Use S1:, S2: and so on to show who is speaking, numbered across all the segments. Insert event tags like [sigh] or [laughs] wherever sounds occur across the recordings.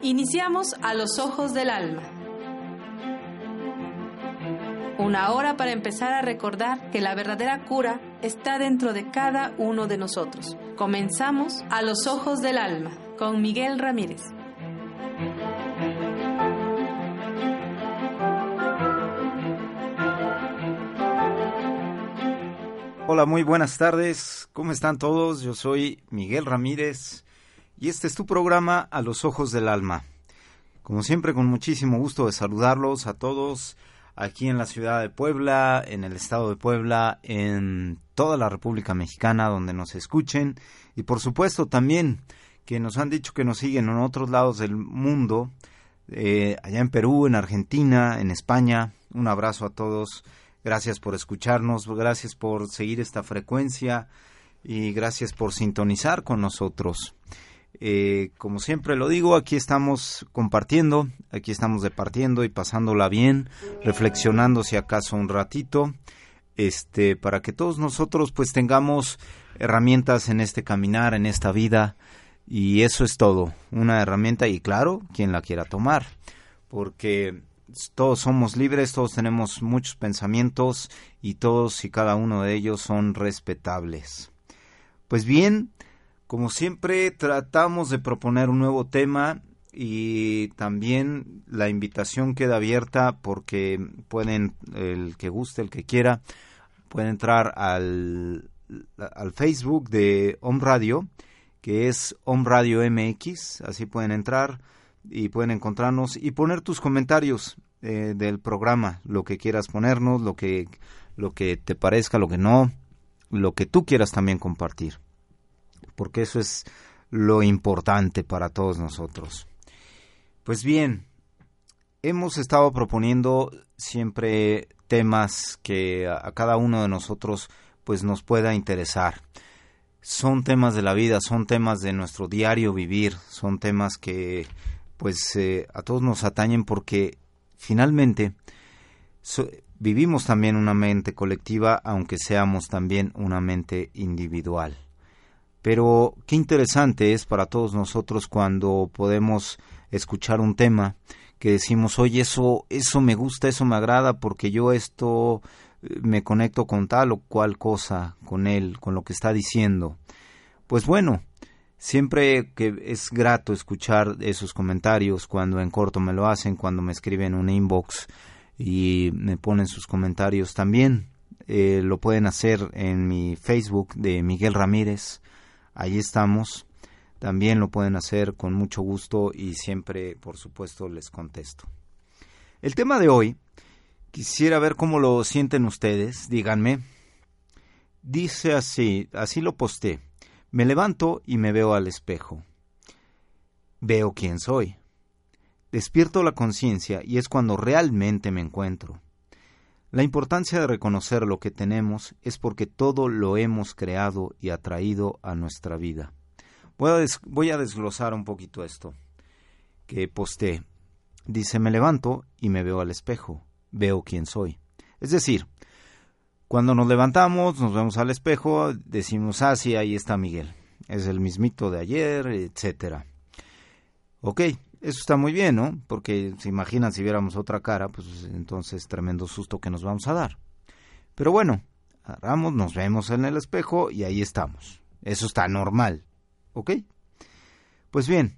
S1: Iniciamos a los ojos del alma. Una hora para empezar a recordar que la verdadera cura está dentro de cada uno de nosotros. Comenzamos a los ojos del alma con Miguel Ramírez.
S2: Hola, muy buenas tardes. ¿Cómo están todos? Yo soy Miguel Ramírez y este es tu programa A los Ojos del Alma. Como siempre, con muchísimo gusto de saludarlos a todos aquí en la ciudad de Puebla, en el estado de Puebla, en toda la República Mexicana donde nos escuchen y por supuesto también que nos han dicho que nos siguen en otros lados del mundo, eh, allá en Perú, en Argentina, en España. Un abrazo a todos Gracias por escucharnos, gracias por seguir esta frecuencia y gracias por sintonizar con nosotros. Eh, como siempre lo digo, aquí estamos compartiendo, aquí estamos departiendo y pasándola bien, reflexionando si acaso un ratito, este, para que todos nosotros pues tengamos herramientas en este caminar, en esta vida, y eso es todo, una herramienta y claro, quien la quiera tomar, porque todos somos libres, todos tenemos muchos pensamientos y todos y cada uno de ellos son respetables. Pues bien, como siempre tratamos de proponer un nuevo tema y también la invitación queda abierta porque pueden, el que guste, el que quiera, puede entrar al, al Facebook de Home Radio, que es Home Radio MX, así pueden entrar y pueden encontrarnos y poner tus comentarios eh, del programa, lo que quieras ponernos, lo que, lo que te parezca, lo que no, lo que tú quieras también compartir, porque eso es lo importante para todos nosotros. Pues bien, hemos estado proponiendo siempre temas que a, cada uno de nosotros pues nos pueda interesar. Son temas de la vida, son temas de nuestro diario vivir, son temas que pues eh, a todos nos atañen porque finalmente vivimos también una mente colectiva aunque seamos también una mente individual. Pero qué interesante es para todos nosotros cuando podemos escuchar un tema que decimos, oye, eso, eso me gusta, eso me agrada, porque yo esto eh, me conecto con tal o cual cosa, con él, con lo que está diciendo. Pues bueno, Siempre que es grato escuchar esos comentarios cuando en corto me lo hacen, cuando me escriben un inbox y me ponen sus comentarios también. Eh, lo pueden hacer en mi Facebook de Miguel Ramírez. Ahí estamos. También lo pueden hacer con mucho gusto y siempre, por supuesto, les contesto. El tema de hoy, quisiera ver cómo lo sienten ustedes, díganme. Dice así, así lo posté. Me levanto y me veo al espejo. Veo quién soy. Despierto la conciencia y es cuando realmente me encuentro. La importancia de reconocer lo que tenemos es porque todo lo hemos creado y atraído a nuestra vida. Voy a, desglosar un poquito esto que posté. Dice, me levanto y me veo al espejo. Veo quién soy. Es decir, cuando nos levantamos, nos vemos al espejo, decimos, ah, sí, ahí está Miguel. Es el mismito de ayer, etcétera. Ok, eso está muy bien, ¿no? Porque se imaginan si viéramos otra cara, pues entonces tremendo susto que nos vamos a dar. Pero bueno, agarramos, nos vemos en el espejo y ahí estamos. Eso está normal, ¿ok? Pues bien,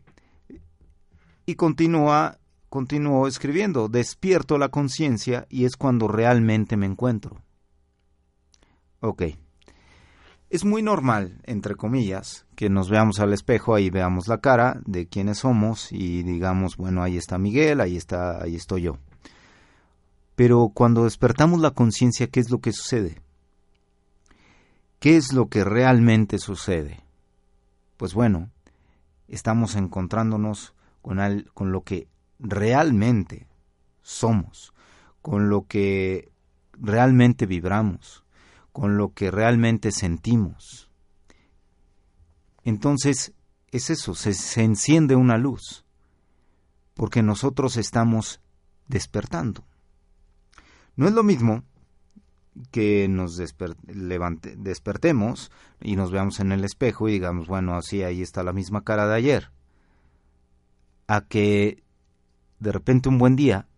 S2: y continúa, continuó escribiendo, despierto la conciencia y es cuando realmente me encuentro. Ok. Es muy normal, entre comillas, que nos veamos al espejo, ahí veamos la cara de quiénes somos y digamos, bueno, ahí está Miguel, ahí está, ahí estoy yo. Pero cuando despertamos la conciencia, ¿qué es lo que sucede? ¿Qué es lo que realmente sucede? Pues bueno, estamos encontrándonos con, con lo que realmente somos, con lo que realmente vibramos, con lo que realmente sentimos. Entonces, es eso, se, enciende una luz, porque nosotros estamos despertando. No es lo mismo que nos despertemos y nos veamos en el espejo y digamos, bueno, así ahí está la misma cara de ayer. a que de repente un buen día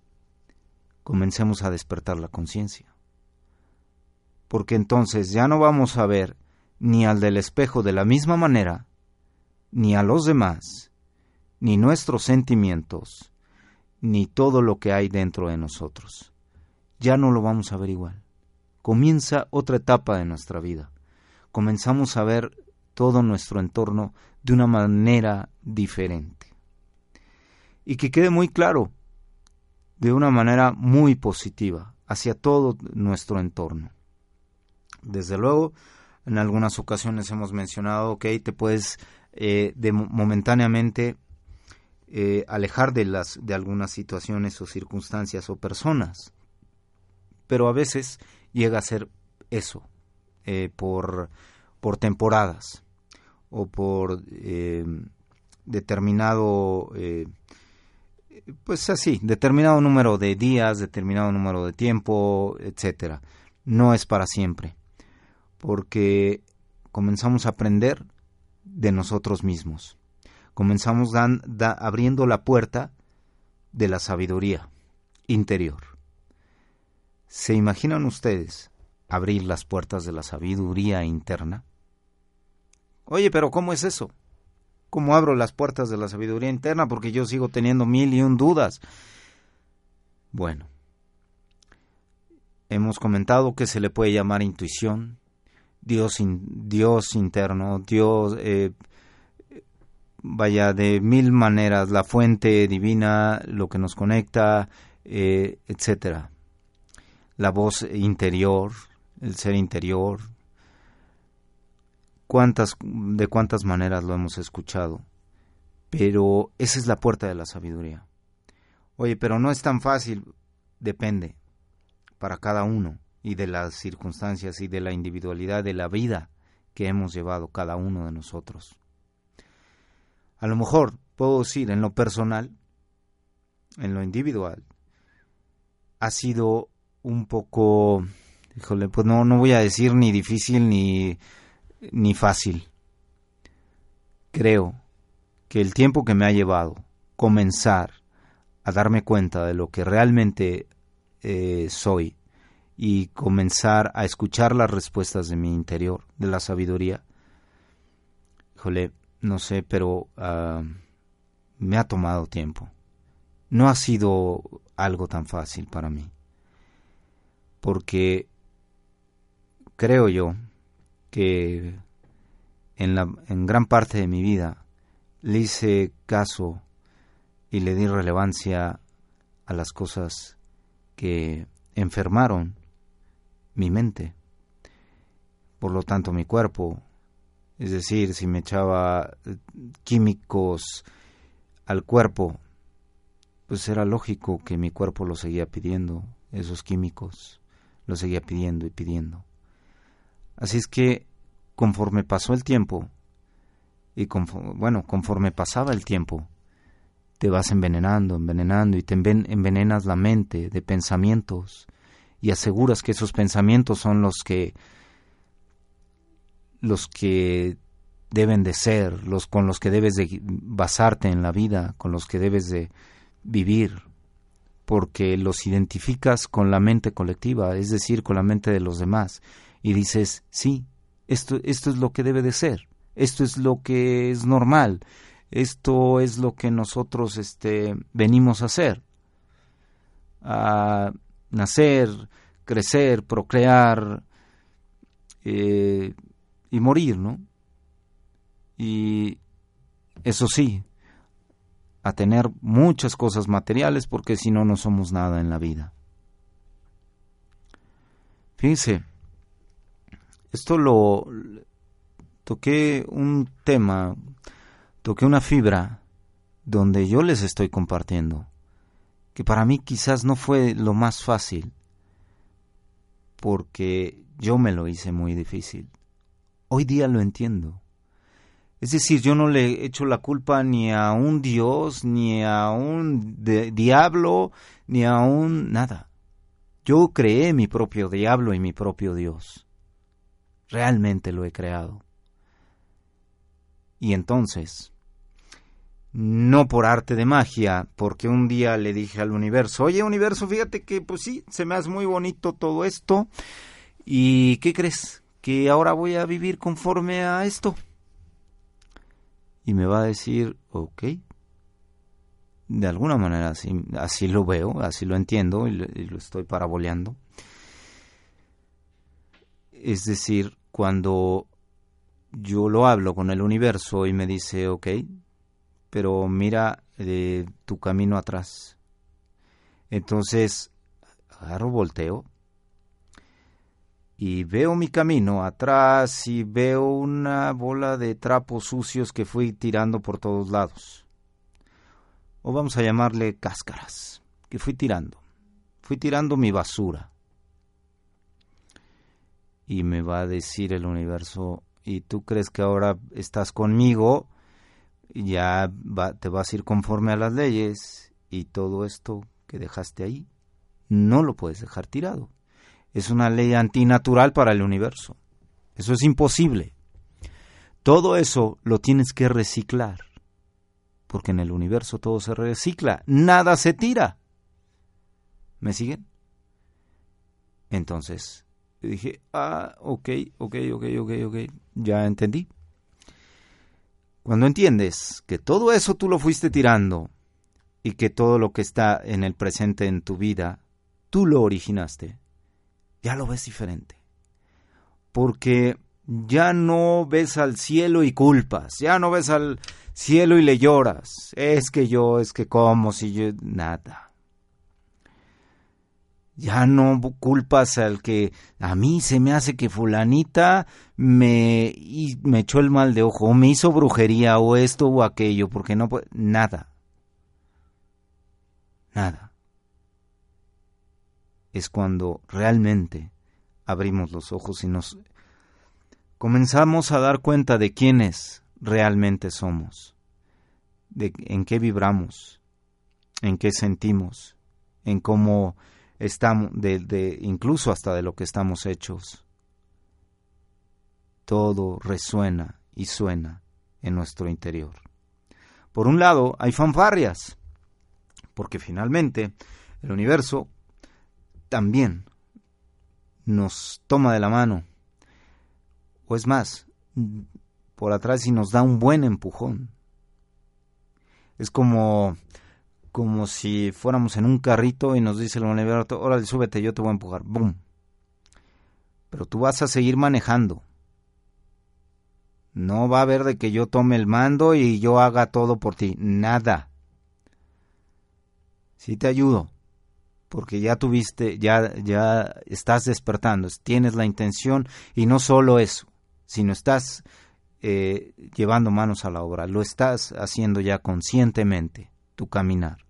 S2: comencemos a despertar la conciencia. Porque entonces ya no vamos a ver ni al del espejo de la misma manera, ni a los demás, ni nuestros sentimientos, ni todo lo que hay dentro de nosotros. Ya no lo vamos a ver igual. Comienza otra etapa de nuestra vida. Comenzamos a ver todo nuestro entorno de una manera diferente. Y que quede muy claro, de una manera muy positiva, hacia todo nuestro entorno. Desde luego, en algunas ocasiones hemos mencionado que te puedes eh, de, momentáneamente eh, alejar de, las, de algunas situaciones o circunstancias o personas. Pero a veces llega a ser eso, eh, por, por temporadas o por determinado, pues así, determinado número de días, determinado número de tiempo, etcétera. No es para siempre porque comenzamos a aprender de nosotros mismos. Comenzamos dan, abriendo la puerta de la sabiduría interior. ¿Se imaginan ustedes abrir las puertas de la sabiduría interna? Oye, pero ¿cómo es eso? ¿Cómo abro las puertas de la sabiduría interna? Porque yo sigo teniendo mil y un dudas. Bueno, hemos comentado que se le puede llamar intuición, Dios, Dios interno, Dios, eh, vaya, de mil maneras, la fuente divina, lo que nos conecta, eh, etcétera. La voz interior, el ser interior. ¿Cuántas, de cuántas maneras lo hemos escuchado? Pero esa es la puerta de la sabiduría. Oye, pero no es tan fácil, depende, para cada uno y de las circunstancias y de la individualidad de la vida que hemos llevado cada uno de nosotros. A lo mejor puedo decir en lo personal, en lo individual, ha sido un poco, híjole, pues no, no voy a decir ni difícil ni, ni fácil. Creo que el tiempo que me ha llevado comenzar a darme cuenta de lo que realmente eh, soy y comenzar a escuchar las respuestas de mi interior, de la sabiduría. Híjole, no sé, pero ah, me ha tomado tiempo. No ha sido algo tan fácil para mí. Porque creo yo que en, la, en gran parte de mi vida le hice caso y le di relevancia a las cosas que enfermaron mi mente. Por lo tanto, mi cuerpo. Es decir, si me echaba eh, químicos al cuerpo, pues era lógico que mi cuerpo lo seguía pidiendo, esos químicos, lo seguía pidiendo y pidiendo. Así es que conforme pasó el tiempo, y bueno, conforme pasaba el tiempo, te vas envenenando, envenenando y te envenenas la mente de pensamientos y aseguras que esos pensamientos son los que los que deben de ser, los con los que debes de basarte en la vida, con los que debes de vivir, porque los identificas con la mente colectiva, es decir, con la mente de los demás, y dices, sí, esto, esto es lo que debe de ser, esto es lo que es normal, esto es lo que nosotros este, venimos a hacer. a nacer, crecer, procrear eh, y morir, ¿no? Y eso sí, a tener muchas cosas materiales porque si no, no somos nada en la vida. Fíjense, esto lo toqué un tema, toqué una fibra donde yo les estoy compartiendo que para mí quizás no fue lo más fácil, porque yo me lo hice muy difícil. Hoy día lo entiendo. Es decir, yo no le echo la culpa ni a un Dios, ni a un diablo, ni a un nada. Yo creé mi propio diablo y mi propio Dios. Realmente lo he creado. Y entonces, no por arte de magia, porque un día le dije al universo, oye universo, fíjate que pues sí, se me hace muy bonito todo esto, y ¿qué crees? Que ahora voy a vivir conforme a esto. Y me va a decir, ok, de alguna manera así, lo veo, así lo entiendo y lo, y lo estoy paraboleando. Es decir, cuando yo lo hablo con el universo y me dice, ok, pero mira eh, tu camino atrás. Entonces, agarro, volteo y veo mi camino atrás y veo una bola de trapos sucios que fui tirando por todos lados. O vamos a llamarle cáscaras, que fui tirando. Fui tirando mi basura. Y me va a decir el universo, ¿y tú crees que ahora estás conmigo? Ya te vas a ir conforme a las leyes y todo esto que dejaste ahí no lo puedes dejar tirado. Es una ley antinatural para el universo. Eso es imposible. Todo eso lo tienes que reciclar. Porque en el universo todo se recicla, nada se tira. ¿Me siguen? Entonces, dije, ah, ok, ok, ok, ok, ok, ya entendí. Cuando entiendes que todo eso tú lo fuiste tirando y que todo lo que está en el presente en tu vida, tú lo originaste, ya lo ves diferente. Porque ya no ves al cielo y culpas, ya no ves al cielo y le lloras. Es que yo, es que como, si yo, nada. Ya no culpas al que a mí se me hace que fulanita me, me echó el mal de ojo, o me hizo brujería, o esto o aquello, porque no puede... Nada. Nada. Es cuando realmente abrimos los ojos y nos comenzamos a dar cuenta de quiénes realmente somos, de en qué vibramos, en qué sentimos, en cómo estamos, de, incluso hasta de lo que estamos hechos. Todo resuena y suena en nuestro interior. Por un lado, hay fanfarrias, porque finalmente el universo también nos toma de la mano, o es más, por atrás y nos da un buen empujón. Es como como si fuéramos en un carrito y nos dice el universo, órale, súbete, yo te voy a empujar. ¡Bum! Pero tú vas a seguir manejando. No va a haber de que yo tome el mando y yo haga todo por ti. Nada. Sí te ayudo. Porque ya tuviste, ya, ya estás despertando, tienes la intención y no solo eso, sino estás eh, llevando manos a la obra, lo estás haciendo ya conscientemente tu caminar.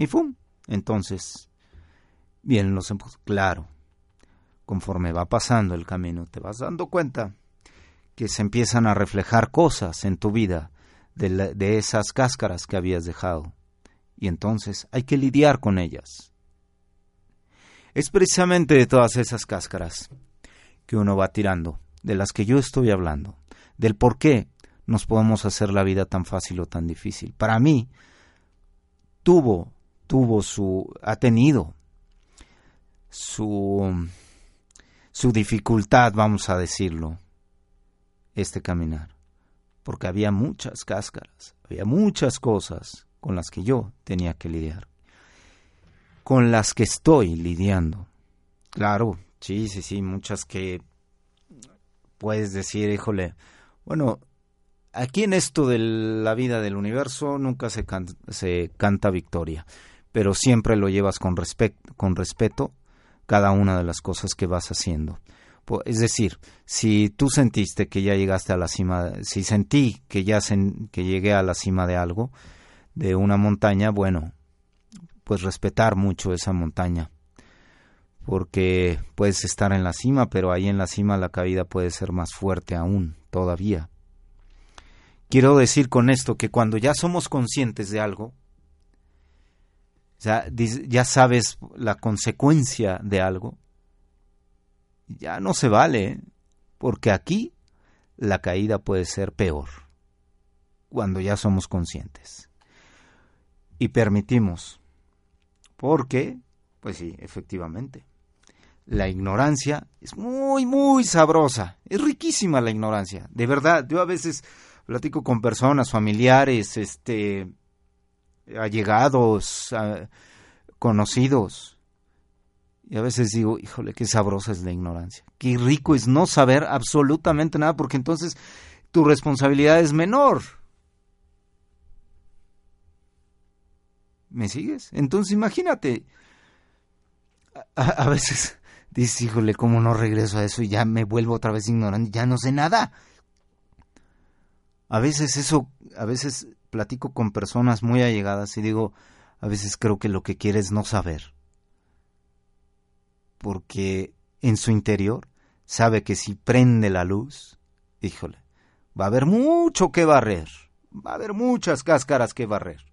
S2: Y ¡fum! Entonces, bien, los claro, conforme va pasando el camino, te vas dando cuenta que se empiezan a reflejar cosas en tu vida de, de esas cáscaras que habías dejado. Y entonces hay que lidiar con ellas. Es precisamente de todas esas cáscaras que uno va tirando, de las que yo estoy hablando, del por qué nos podemos hacer la vida tan fácil o tan difícil. Para mí, tuvo, tuvo su, ha tenido su, su dificultad, vamos a decirlo, este caminar. Porque había muchas cáscaras, había muchas cosas con las que yo tenía que lidiar, con las que estoy lidiando. Claro, sí, sí, sí, muchas que puedes decir, híjole, bueno, aquí en esto de la vida del universo nunca se, se canta victoria, pero siempre lo llevas con, con respeto cada una de las cosas que vas haciendo. Es decir, si tú sentiste que ya llegaste a la cima, si sentí que ya que llegué a la cima de algo, de una montaña, bueno, pues respetar mucho esa montaña, porque puedes estar en la cima, pero ahí en la cima la caída puede ser más fuerte aún, todavía. Quiero decir con esto que cuando ya somos conscientes de algo, ya, ya sabes la consecuencia de algo, ya no se vale, porque aquí la caída puede ser peor. cuando ya somos conscientes. Y permitimos. Porque, pues sí, efectivamente, la ignorancia es muy, muy sabrosa. Es riquísima la ignorancia. De verdad, yo a veces platico con personas, familiares, este, allegados, conocidos. Y a veces digo, híjole, qué sabrosa es la ignorancia. Qué rico es no saber absolutamente nada, porque entonces tu responsabilidad es menor. ¿Me sigues? Entonces imagínate, a, veces dices, híjole, ¿cómo no regreso a eso y ya me vuelvo otra vez ignorante? Ya no sé nada. A veces eso, a veces platico con personas muy allegadas y digo, a veces creo que lo que quiere es no saber. Porque en su interior sabe que si prende la luz, híjole, va a haber mucho que barrer. Va a haber muchas cáscaras que barrer.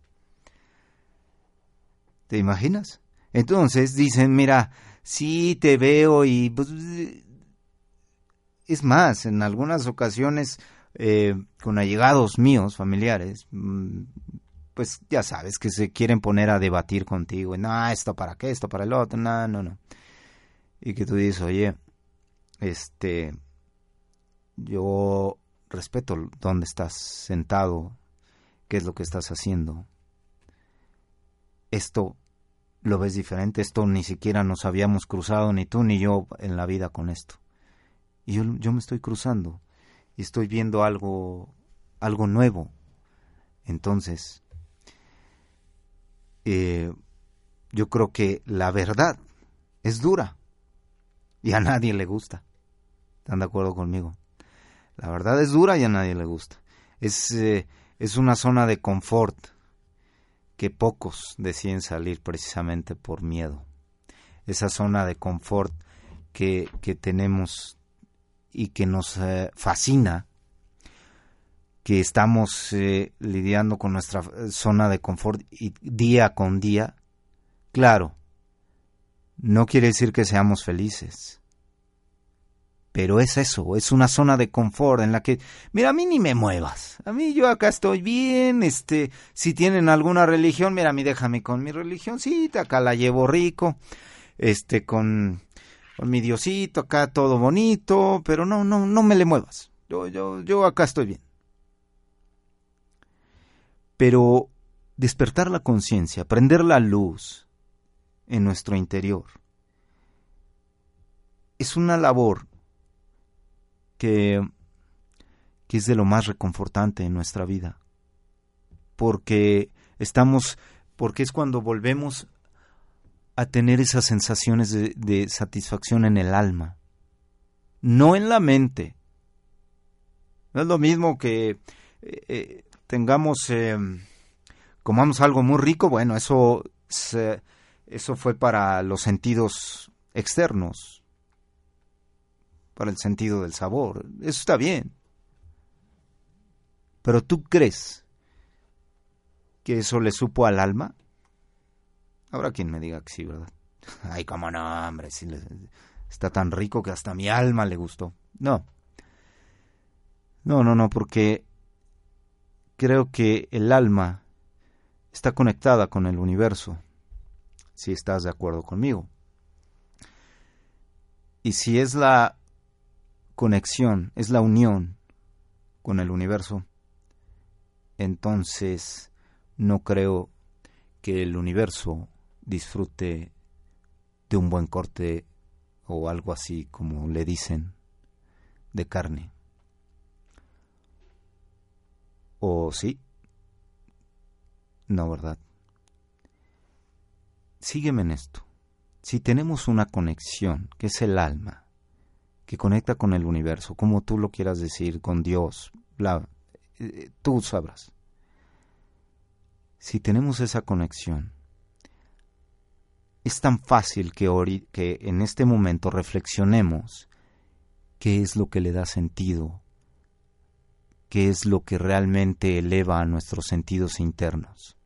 S2: ¿Te imaginas? Entonces dicen, mira, sí te veo y... Pues, es más, en algunas ocasiones eh, con allegados míos, familiares, mm, pues ya sabes que se quieren poner a debatir contigo, no, esto para qué, esto para el otro, no, no, no. Y que tú dices, oye, este, yo respeto dónde estás sentado, qué es lo que estás haciendo. Esto lo ves diferente, esto ni siquiera nos habíamos cruzado, ni tú ni yo en la vida con esto. Y yo, yo me estoy cruzando y estoy viendo algo, algo nuevo. Entonces, eh, yo creo que la verdad es dura y a nadie le gusta. ¿Están de acuerdo conmigo? La verdad es dura y a nadie le gusta. Es, eh, es una zona de confort que pocos deciden salir precisamente por miedo. Esa zona de confort que, que tenemos y que nos eh, fascina, que estamos eh, lidiando con nuestra zona de confort y día con día, claro, no quiere decir que seamos felices pero es eso, es una zona de confort en la que, mira, a mí ni me muevas, a mí yo acá estoy bien, este, si tienen alguna religión, mira, a mí déjame con mi religioncita, acá la llevo rico, este, con, con mi diosito, acá todo bonito, pero no, no, no me le muevas, yo, yo, yo acá estoy bien. Pero despertar la conciencia, prender la luz en nuestro interior, es una labor que, que es de lo más reconfortante en nuestra vida. Porque estamos, porque es cuando volvemos a tener esas sensaciones de, satisfacción en el alma, no en la mente. No es lo mismo que eh, eh, tengamos, eh, comamos algo muy rico, bueno, eso, eso fue para los sentidos externos, para el sentido del sabor. Eso está bien. Pero tú crees que eso le supo al alma? Habrá quien me diga que sí, ¿verdad? [laughs] Ay, cómo no, hombre, si está tan rico que hasta mi alma le gustó. No. No, no, no, porque creo que el alma está conectada con el universo, si estás de acuerdo conmigo. Y si es la conexión, es la unión con el universo, entonces no creo que el universo disfrute de un buen corte o algo así como le dicen de carne. ¿O sí? No, ¿verdad? Sígueme en esto. Si tenemos una conexión, que es el alma, que conecta con el universo, como tú lo quieras decir, con Dios, bla, eh, tú sabrás. Si tenemos esa conexión, es tan fácil que, que en este momento reflexionemos qué es lo que le da sentido, qué es lo que realmente eleva a nuestros sentidos internos.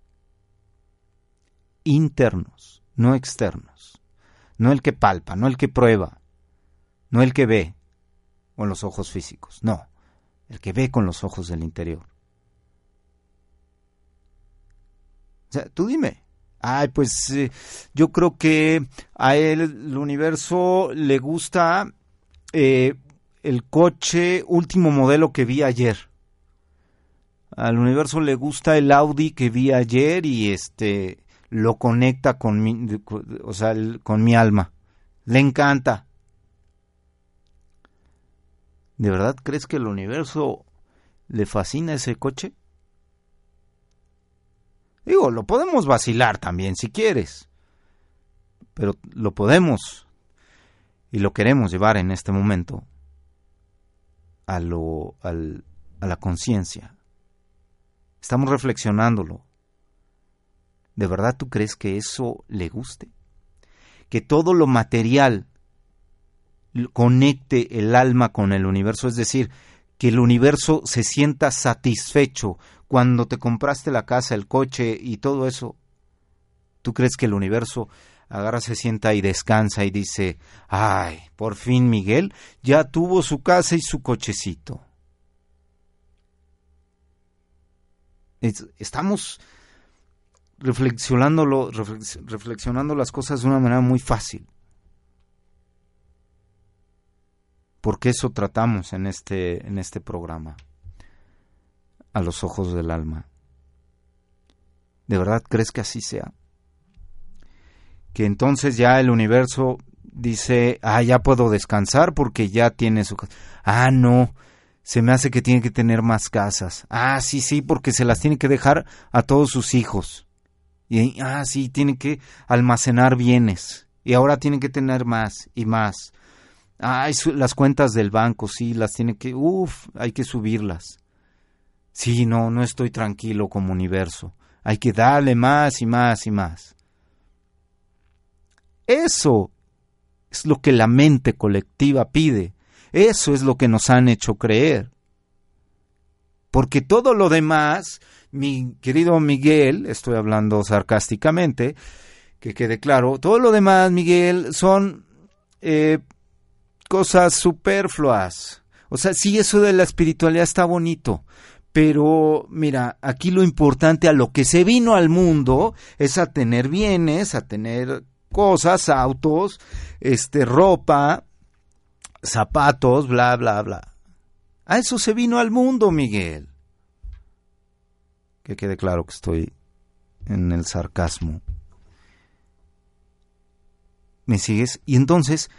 S2: Internos, no externos, no el que palpa, no el que prueba, no el que ve con los ojos físicos, no, el que ve con los ojos del interior. O sea, tú dime. Ay, pues eh, yo creo que a él el universo le gusta eh, el coche último modelo que vi ayer. Al universo le gusta el Audi que vi ayer y este lo conecta con mi, o sea, con mi alma. Le encanta. ¿De verdad crees que el universo le fascina ese coche? Digo, lo podemos vacilar también si quieres. Pero lo podemos y lo queremos llevar en este momento a, lo, al, a la conciencia. Estamos reflexionándolo. ¿De verdad tú crees que eso le guste? Que todo lo material conecte el alma con el universo, es decir, que el universo se sienta satisfecho cuando te compraste la casa, el coche y todo eso. ¿Tú crees que el universo agarra, se sienta y descansa y dice, ay, por fin Miguel ya tuvo su casa y su cochecito? Estamos reflexionando, reflexionando las cosas de una manera muy fácil. porque eso tratamos en este, en este programa, a los ojos del alma. ¿De verdad crees que así sea? Que entonces ya el universo dice, ah, ya puedo descansar porque ya tiene su casa. Ah, no, se me hace que tiene que tener más casas. Ah, sí, sí, porque se las tiene que dejar a todos sus hijos. Y, ah, sí, tiene que almacenar bienes. Y ahora tiene que tener más y más. Ay, las cuentas del banco, sí, las tiene que, uff, hay que subirlas. Sí, no, no estoy tranquilo como universo. Hay que darle más y más y más. Eso es lo que la mente colectiva pide. Eso es lo que nos han hecho creer. Porque todo lo demás, mi querido Miguel, estoy hablando sarcásticamente, que quede claro, todo lo demás, Miguel, son eh, cosas superfluas. O sea, sí, eso de la espiritualidad está bonito, pero mira, aquí lo importante a lo que se vino al mundo es a tener bienes, a tener cosas, autos, este, ropa, zapatos, bla, bla, bla. A eso se vino al mundo, Miguel. Que quede claro que estoy en el sarcasmo. ¿Me sigues? Y entonces,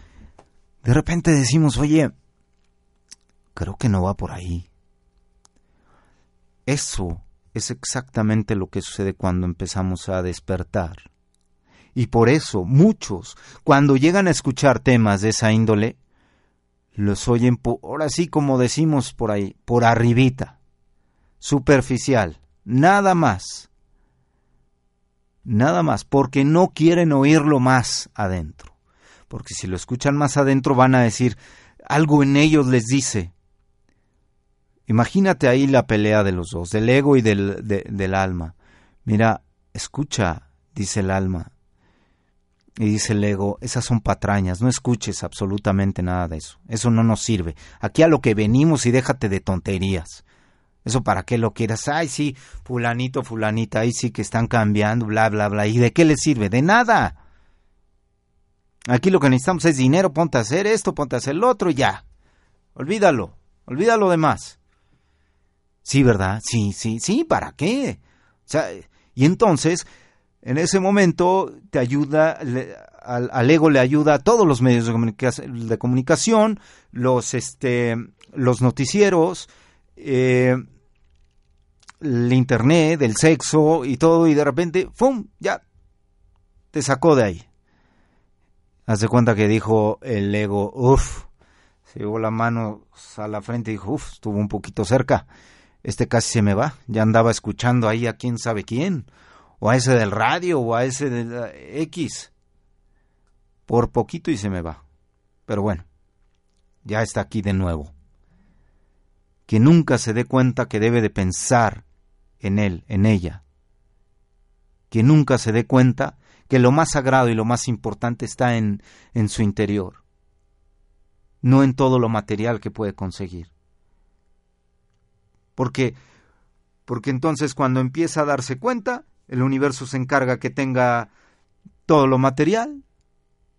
S2: de repente decimos, oye, creo que no va por ahí. Eso es exactamente lo que sucede cuando empezamos a despertar. Y por eso muchos, cuando llegan a escuchar temas de esa índole, los oyen, ahora sí como decimos por ahí, por arribita, superficial, nada más. Nada más, porque no quieren oírlo más adentro porque si lo escuchan más adentro van a decir, algo en ellos les dice. Imagínate ahí la pelea de los dos, del ego y del, del alma. Mira, escucha, dice el alma. Y dice el ego, esas son patrañas, no escuches absolutamente nada de eso. Eso no nos sirve. Aquí a lo que venimos y déjate de tonterías. Eso para qué lo quieras. Ay, sí, fulanito, fulanita, ahí sí que están cambiando, bla, bla, bla. ¿Y de qué le sirve? De nada. Aquí lo que necesitamos es dinero, ponte a hacer esto, ponte a hacer lo otro y ya. Olvídalo, olvídalo demás. Sí, ¿verdad? Sí, sí, sí, ¿para qué? O sea, y entonces, en ese momento te ayuda, al, ego le ayuda a todos los medios de, comunicación, los, este, los noticieros, eh, el internet, el sexo y todo, y de repente, ¡fum! Ya, te sacó de ahí. Hace cuenta que dijo el ego, uff, se llevó la mano a la frente y dijo, uff, estuvo un poquito cerca. Este casi se me va. Ya andaba escuchando ahí a quién sabe quién. O a ese del radio o a ese del X. Por poquito y se me va. Pero bueno, ya está aquí de nuevo. Que nunca se dé cuenta que debe de pensar en él, en ella. Que nunca se dé cuenta que lo más sagrado y lo más importante está en, en su interior, no en todo lo material que puede conseguir. Porque, porque entonces cuando empieza a darse cuenta, El universo se encarga que tenga todo lo material,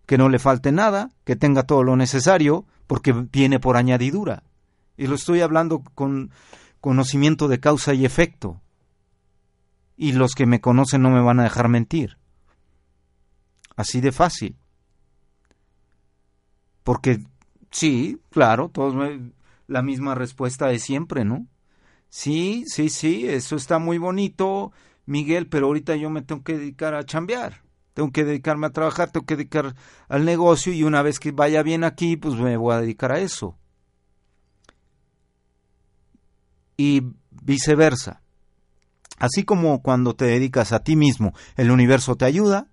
S2: que no le falte nada, que tenga todo lo necesario, porque viene por añadidura. Y lo estoy hablando con conocimiento de causa y efecto. Y los que me conocen no me van a dejar mentir. Así de fácil. Porque sí, claro, todos la misma respuesta de siempre, ¿no? Sí, sí, sí, eso está muy bonito, Miguel, pero ahorita yo me tengo que dedicar a chambear. Tengo que dedicarme a trabajar, tengo que dedicar al negocio y una vez que vaya bien aquí, pues me voy a dedicar a eso. Y viceversa. Así como cuando te dedicas a ti mismo, el universo te ayuda,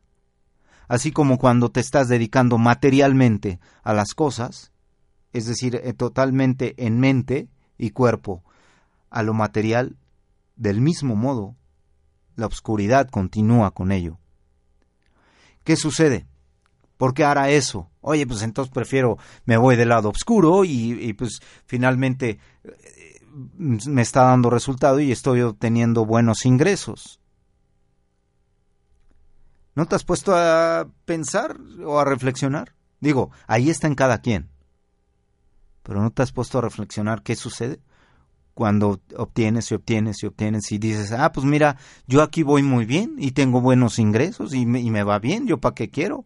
S2: así como cuando te estás dedicando materialmente a las cosas, es decir, eh, totalmente en mente y cuerpo a lo material, del mismo modo, la oscuridad continúa con ello. ¿Qué sucede? ¿Por qué hará eso? Oye, pues entonces prefiero, me voy del lado oscuro y, y pues finalmente eh, me está dando resultado y estoy obteniendo buenos ingresos. ¿No te has puesto a pensar o a reflexionar? Digo, ahí está en cada quien. Pero no te has puesto a reflexionar qué sucede cuando obtienes y obtienes y obtienes y dices, ah, pues mira, yo aquí voy muy bien y tengo buenos ingresos y me, va bien, yo para qué quiero.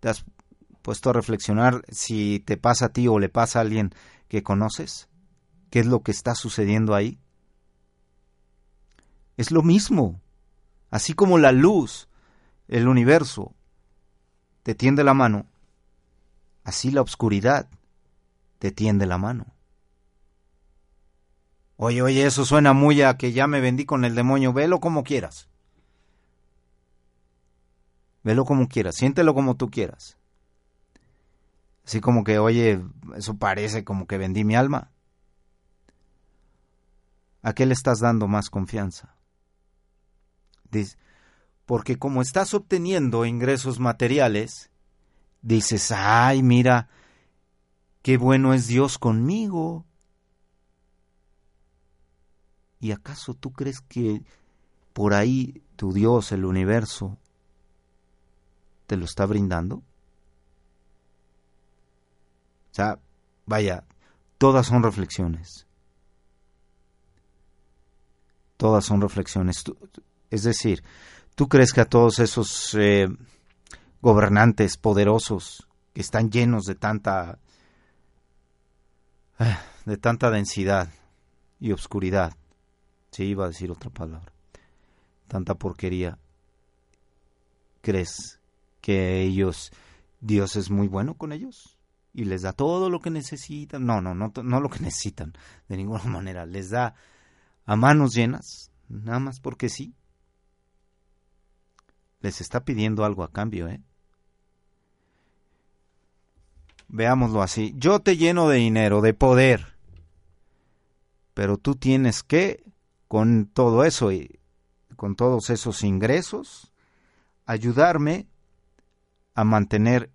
S2: ¿Te has puesto a reflexionar si te pasa a ti o le pasa a alguien que conoces? ¿Qué es lo que está sucediendo ahí? Es lo mismo. Así como la luz, el universo, te tiende la mano, así la oscuridad te tiende la mano. Oye, oye, eso suena muy a que ya me vendí con el demonio. Velo como quieras. Velo como quieras, siéntelo como tú quieras. Así como que, oye, eso parece como que vendí mi alma. ¿A qué le estás dando más confianza? porque como estás obteniendo ingresos materiales, dices, ay, mira, qué bueno es Dios conmigo. ¿Y acaso tú crees que por ahí tu Dios, el universo, te lo está brindando? O sea, vaya, todas son reflexiones. Todas son reflexiones. Es decir, ¿tú crees que a todos esos eh, gobernantes poderosos que están llenos de tanta de tanta densidad y obscuridad, sí iba a decir otra palabra, tanta porquería, crees que ellos Dios es muy bueno con ellos y les da todo lo que necesitan? No, no, no, no lo que [laughs] necesitan de ninguna manera, les da a manos llenas, nada más porque sí. Les está pidiendo algo a cambio, ¿eh? Veámoslo así. Yo te lleno de dinero, de poder. Pero tú tienes que, con todo eso y con todos esos ingresos, ayudarme a mantener,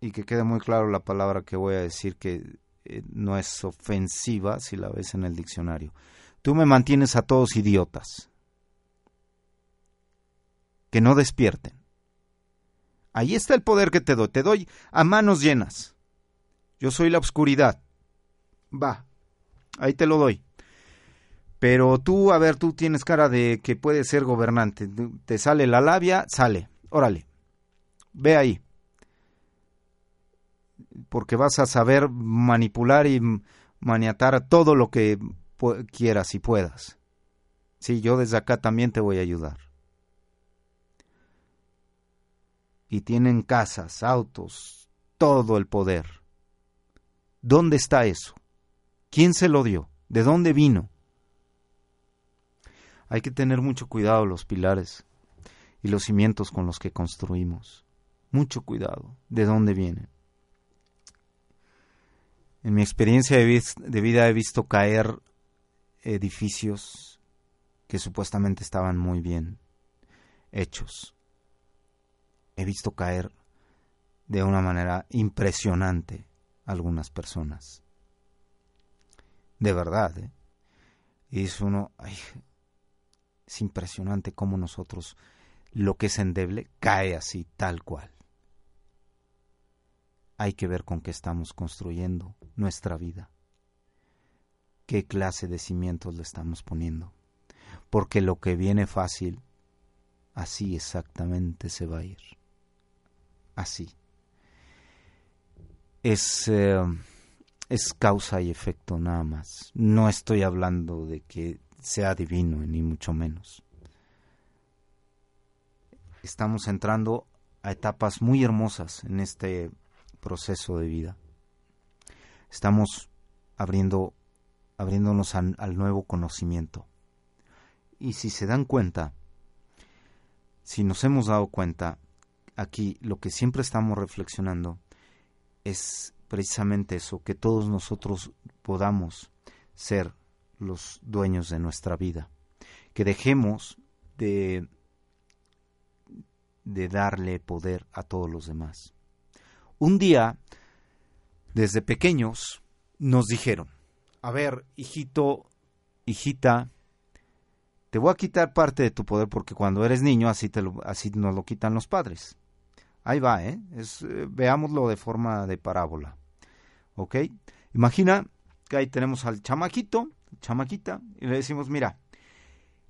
S2: y que quede muy claro la palabra que voy a decir que eh, no es ofensiva si la ves en el diccionario. Tú me mantienes a todos idiotas que no despierten. Ahí está el poder que te doy, te doy a manos llenas. Yo soy la oscuridad. Va, ahí te lo doy. Pero tú, a ver, tú tienes cara de que puedes ser gobernante. Te sale la labia, sale. Órale. Ve ahí. Porque vas a saber manipular y maniatar todo lo que quieras y puedas. Sí, yo desde acá también te voy a ayudar. Y tienen casas, autos, todo el poder. ¿Dónde está eso? ¿Quién se lo dio? ¿De dónde vino? Hay que tener mucho cuidado los pilares y los cimientos con los que construimos. Mucho cuidado de dónde vienen. En mi experiencia de vida he visto caer edificios que supuestamente estaban muy bien hechos he visto caer de una manera impresionante algunas personas. De verdad, ¿eh? Y es uno, ay, es impresionante cómo nosotros lo que es endeble cae así, tal cual. Hay que ver con qué estamos construyendo nuestra vida. ¿Qué clase de cimientos le estamos poniendo? Porque lo que viene fácil, así exactamente se va a ir. Así. Es, eh, es causa y efecto nada más. No estoy hablando de que sea divino, ni mucho menos. Estamos entrando a etapas muy hermosas en este proceso de vida. Estamos abriendo, abriéndonos al, nuevo conocimiento. Y si se dan cuenta, si nos hemos dado cuenta, aquí lo que siempre estamos reflexionando es precisamente eso, que todos nosotros podamos ser los dueños de nuestra vida, que dejemos de, de darle poder a todos los demás. Un día, desde pequeños, nos dijeron, a ver, hijito, hijita, te voy a quitar parte de tu poder porque cuando eres niño así, te lo, así nos lo quitan los padres. Ahí va, ¿eh? Eh, veámoslo de forma de parábola. ¿Ok? Imagina que ahí tenemos al chamaquito, chamaquita, y le decimos, mira,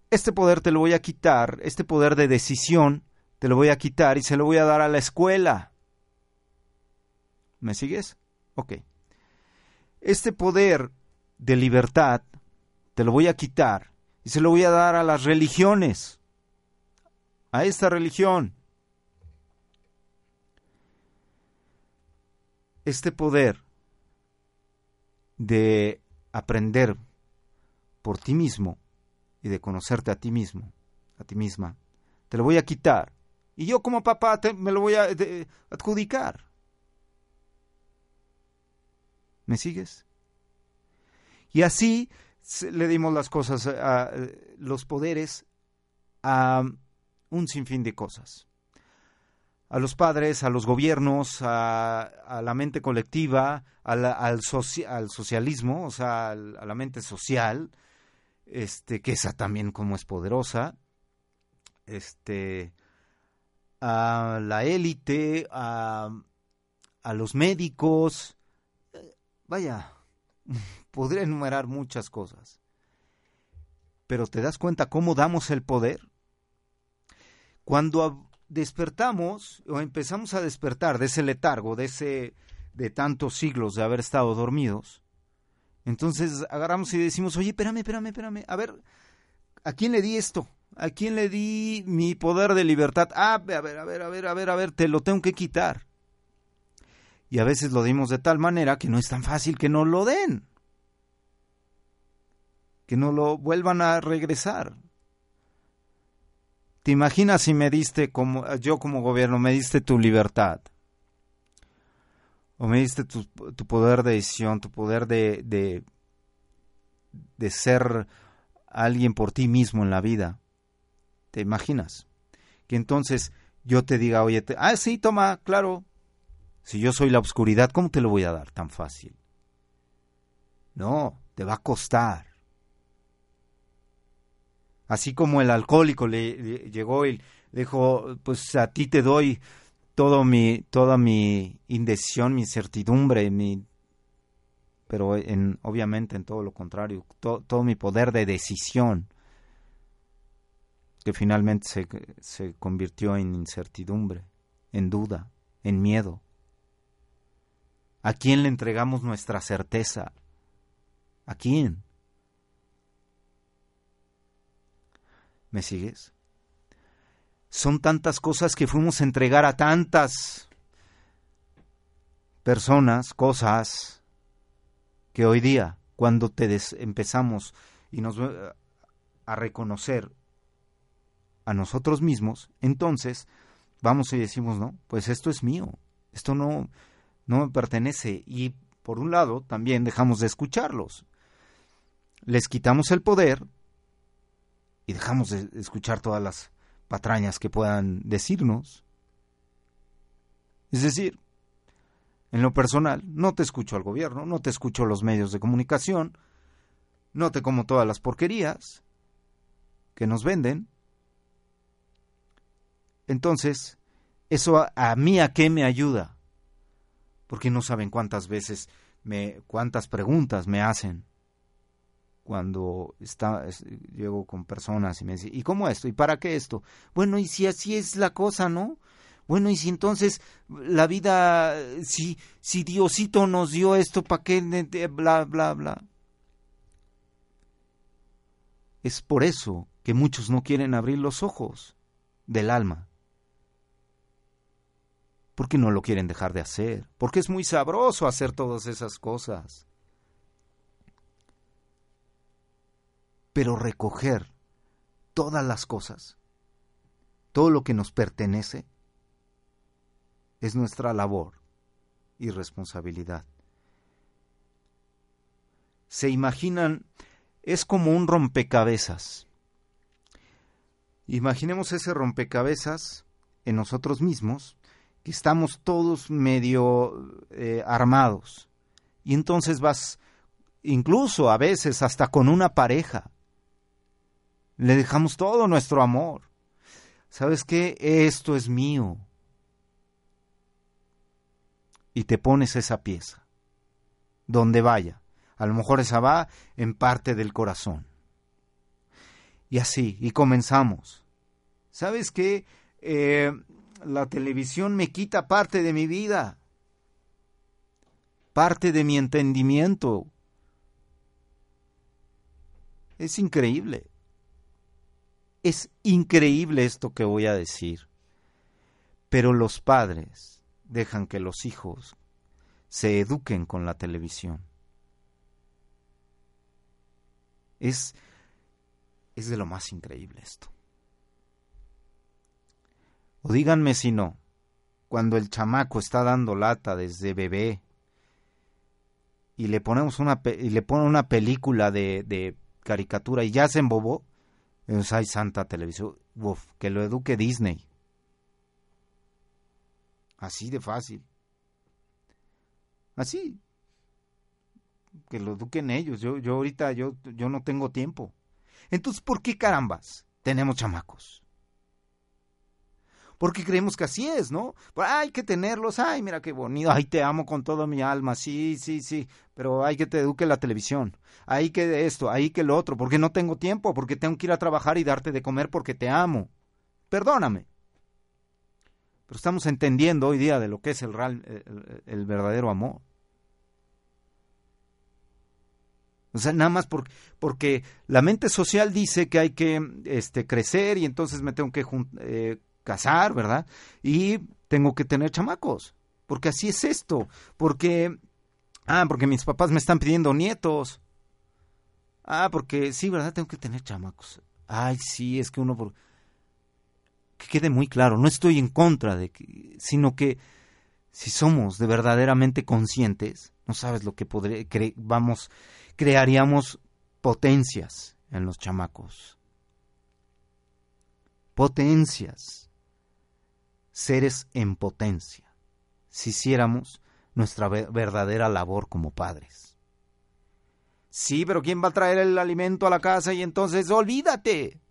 S2: este poder te lo voy a quitar, este poder de decisión te lo voy a quitar y se lo voy a dar a la escuela. ¿Me sigues? Ok. Este poder de libertad te lo voy a quitar y se lo voy a dar a las religiones, a esta religión. Este poder de aprender por ti mismo y de conocerte a ti mismo, a ti misma, te lo voy a quitar. Y yo como papá me lo voy a adjudicar. ¿Me sigues? Y así le dimos las cosas, a, los poderes a un sinfín de cosas. A los padres, a los gobiernos, a, la mente colectiva, al, al, socialismo, o sea, a la mente social, este, que esa también como es poderosa, este, a la élite, a, a los médicos, Vaya, [laughs] podría enumerar muchas cosas. Pero ¿te das cuenta cómo damos el poder? Cuando despertamos o empezamos a despertar de ese letargo, de ese de tantos siglos de haber estado dormidos, entonces agarramos y decimos, oye, espérame, espérame, espérame, a ver, ¿a quién le di esto? ¿A quién le di mi poder de libertad? Ah, a ver, a ver, a ver, a ver, a ver, te lo tengo que quitar y a veces lo dimos de tal manera que no es tan fácil que no lo den, que no lo vuelvan a regresar. ¿Te imaginas si me diste como yo como gobierno me diste tu libertad? O me diste tu, poder de decisión, tu poder de, de, ser alguien por ti mismo en la vida. ¿Te imaginas? Que entonces yo te diga, oye, ah, sí, toma, claro, si yo soy la oscuridad, ¿cómo te lo voy a dar tan fácil? No, te va a costar. Así como el alcohólico le, llegó y dijo, pues a ti te doy todo mi, toda mi indecisión, mi incertidumbre, mi, pero en, obviamente en todo lo contrario, todo mi poder de decisión, que finalmente se, se convirtió en incertidumbre, en duda, en miedo. ¿A quién le entregamos nuestra certeza? ¿A quién? ¿Me sigues? Son tantas cosas que fuimos a entregar a tantas personas, cosas, que hoy día, cuando te empezamos y nos a reconocer a nosotros mismos, entonces vamos y decimos, no, pues esto es mío, esto no, no me pertenece y por un lado también dejamos de escucharlos. Les quitamos el poder y dejamos de escuchar todas las patrañas que puedan decirnos. Es decir, en lo personal, no te escucho al gobierno, no te escucho los medios de comunicación, no te como todas las porquerías que nos venden. Entonces, eso a, a, mí a qué me ayuda? Porque no saben cuántas veces me cuántas preguntas me hacen cuando está, llego con personas y me dicen, ¿y cómo esto? ¿Y para qué esto? Bueno, y si así es la cosa, ¿no? Bueno, y si entonces la vida, si, si Diosito nos dio esto, ¿para qué? Bla, bla, bla. Es por eso que muchos no quieren abrir los ojos del alma. Porque no lo quieren dejar de hacer. Porque es muy sabroso hacer todas esas cosas. Pero recoger todas las cosas, todo lo que nos pertenece, es nuestra labor y responsabilidad. Se imaginan, es como un rompecabezas. Imaginemos ese rompecabezas en nosotros mismos, que estamos todos medio eh, armados. Y entonces vas, incluso a veces hasta con una pareja, le dejamos todo nuestro amor. ¿Sabes qué? Esto es mío. Y te pones esa pieza. Donde vaya. A lo mejor esa va en parte del corazón. Y así, y comenzamos. ¿Sabes qué? Eh, la televisión me quita parte de mi vida. Parte de mi entendimiento. Es increíble. Es increíble esto que voy a decir, pero los padres dejan que los hijos se eduquen con la televisión. Es, es de lo más increíble esto. O díganme si no, cuando el chamaco está dando lata desde bebé y le ponemos una y le pone una película de, de caricatura y ya se embobó, hay santa televisión. Que lo eduque Disney. Así de fácil. Así. Que lo eduquen ellos. Yo, yo ahorita yo, yo no tengo tiempo. Entonces, ¿por qué carambas tenemos chamacos? Porque creemos que así es, ¿no? Hay que tenerlos, ay, mira qué bonito, ay, te amo con toda mi alma, sí, sí, sí, pero hay que te eduque la televisión, hay que esto, hay que lo otro, porque no tengo tiempo, porque tengo que ir a trabajar y darte de comer porque te amo. Perdóname. Pero estamos entendiendo hoy día de lo que es el, el, el verdadero amor. O sea, nada más por, porque la mente social dice que hay que este, crecer y entonces me tengo que eh, casar, ¿verdad? Y tengo que tener chamacos, porque así es esto, porque, ah, porque mis papás me están pidiendo nietos. Ah, porque sí, ¿verdad? Tengo que tener chamacos. Ay, sí, es que uno... Por... Que quede muy claro, no estoy en contra de que, sino que si somos de verdaderamente conscientes, no sabes lo que podré, vamos, crearíamos potencias en los chamacos. Potencias seres en potencia, si hiciéramos nuestra verdadera labor como padres. Sí, pero ¿quién va a traer el alimento a la casa? Y entonces, olvídate.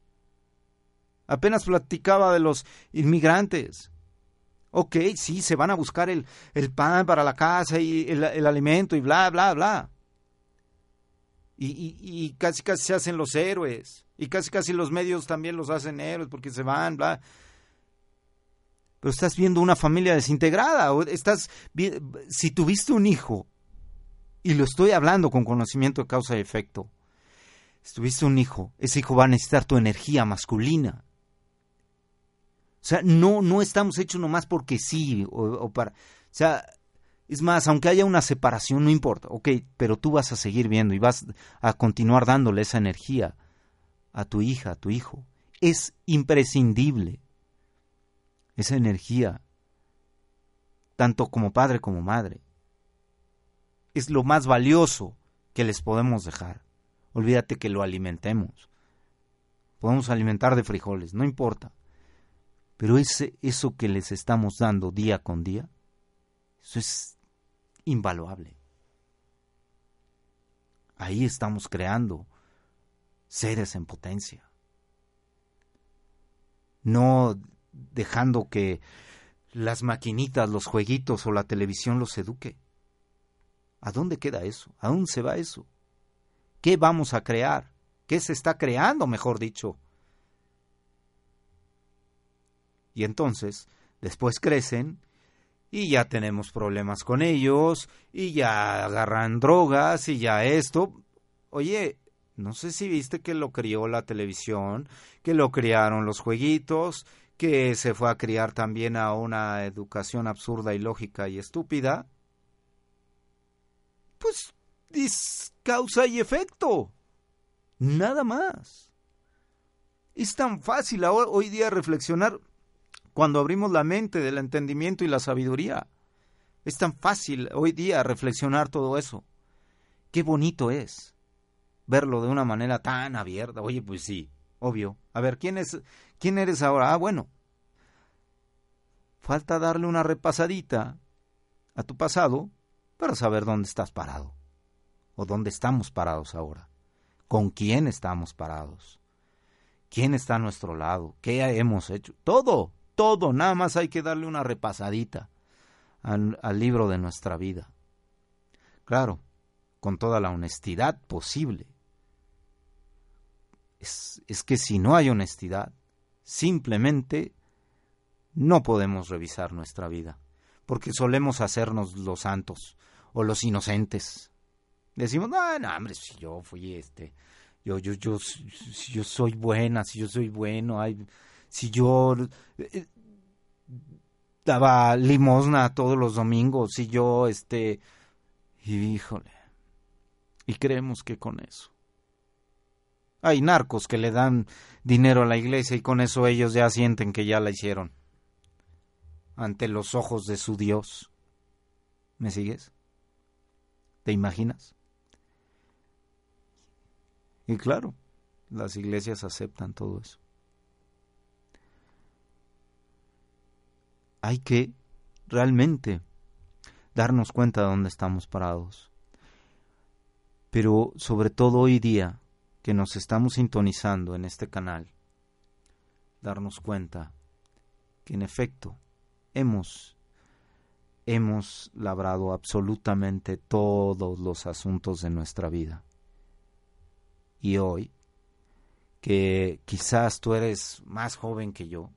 S2: Apenas platicaba de los inmigrantes. Ok, sí, se van a buscar el, el pan para la casa y el, alimento y bla, bla, bla. Y, y, y, casi casi se hacen los héroes. Y casi casi los medios también los hacen héroes porque se van, bla pero estás viendo una familia desintegrada. O estás, si tuviste un hijo, y lo estoy hablando con conocimiento de causa y efecto, si tuviste un hijo, ese hijo va a necesitar tu energía masculina. O sea, no, no estamos hechos nomás porque sí, o, para... O sea, es más, aunque haya una separación, no importa, ok, pero tú vas a seguir viendo y vas a continuar dándole esa energía a tu hija, a tu hijo. Es imprescindible esa energía, tanto como padre como madre. Es lo más valioso que les podemos dejar. Olvídate que lo alimentemos. Podemos alimentar de frijoles, no importa. Pero ese, eso que les estamos dando día con día, eso es invaluable. Ahí estamos creando seres en potencia. No dejando que las maquinitas, los jueguitos o la televisión los eduque. ¿A dónde queda eso? ¿A dónde se va eso? ¿Qué vamos a crear? ¿Qué se está creando, mejor dicho? Y entonces, después crecen y ya tenemos problemas con ellos y ya agarran drogas y ya esto. Oye, no sé si viste que lo crió la televisión, que lo criaron los jueguitos, que se fue a criar también a una educación absurda y lógica y estúpida. Pues es causa y efecto. Nada más. Es tan fácil hoy día reflexionar cuando abrimos la mente del entendimiento y la sabiduría. Es tan fácil hoy día reflexionar todo eso. Qué bonito es verlo de una manera tan abierta. Oye, pues sí, obvio. A ver, ¿quién es quién eres ahora? Ah, bueno. Falta darle una repasadita a tu pasado para saber dónde estás parado o dónde estamos parados ahora. ¿Con quién estamos parados? ¿Quién está a nuestro lado? ¿Qué hemos hecho? Todo todo, nada más hay que darle una repasadita al, libro de nuestra vida. Claro, con toda la honestidad posible. Es, es, que si no hay honestidad, simplemente no podemos revisar nuestra vida, porque solemos hacernos los santos o los inocentes. Decimos, no, no, hombre, si yo fui este, yo, yo, yo, si yo soy buena, si yo soy bueno, hay, si yo eh, daba limosna todos los domingos y yo, este, híjole, y creemos que con eso. Hay narcos que le dan dinero a la iglesia y con eso ellos ya sienten que ya la hicieron ante los ojos de su Dios. ¿Me sigues? ¿Te imaginas? Y claro, las iglesias aceptan todo eso. hay que realmente darnos cuenta de dónde estamos parados. Pero sobre todo hoy día que nos estamos sintonizando en este canal, darnos cuenta que en efecto hemos hemos labrado absolutamente todos los asuntos de nuestra vida. Y hoy, que quizás tú eres más joven que yo,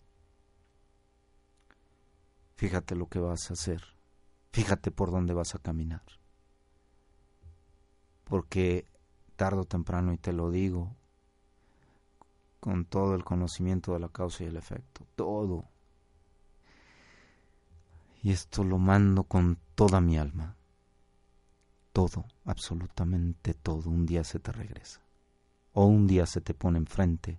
S2: fíjate lo que vas a hacer, fíjate por dónde vas a caminar. Porque tarde o temprano, y te lo digo, con todo el conocimiento de la causa y el efecto, todo. Y esto lo mando con toda mi alma. Todo, absolutamente todo, un día se te regresa. O un día se te pone enfrente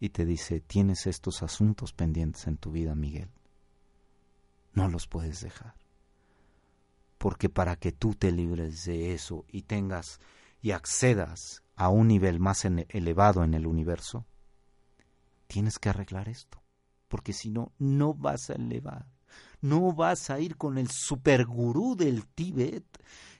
S2: y te dice, tienes estos asuntos pendientes en tu vida, Miguel no los puedes dejar. Porque para que tú te libres de eso y tengas y accedas a un nivel más elevado en el universo, tienes que arreglar esto. Porque si no, no vas a elevar. No vas a ir con el supergurú del Tíbet,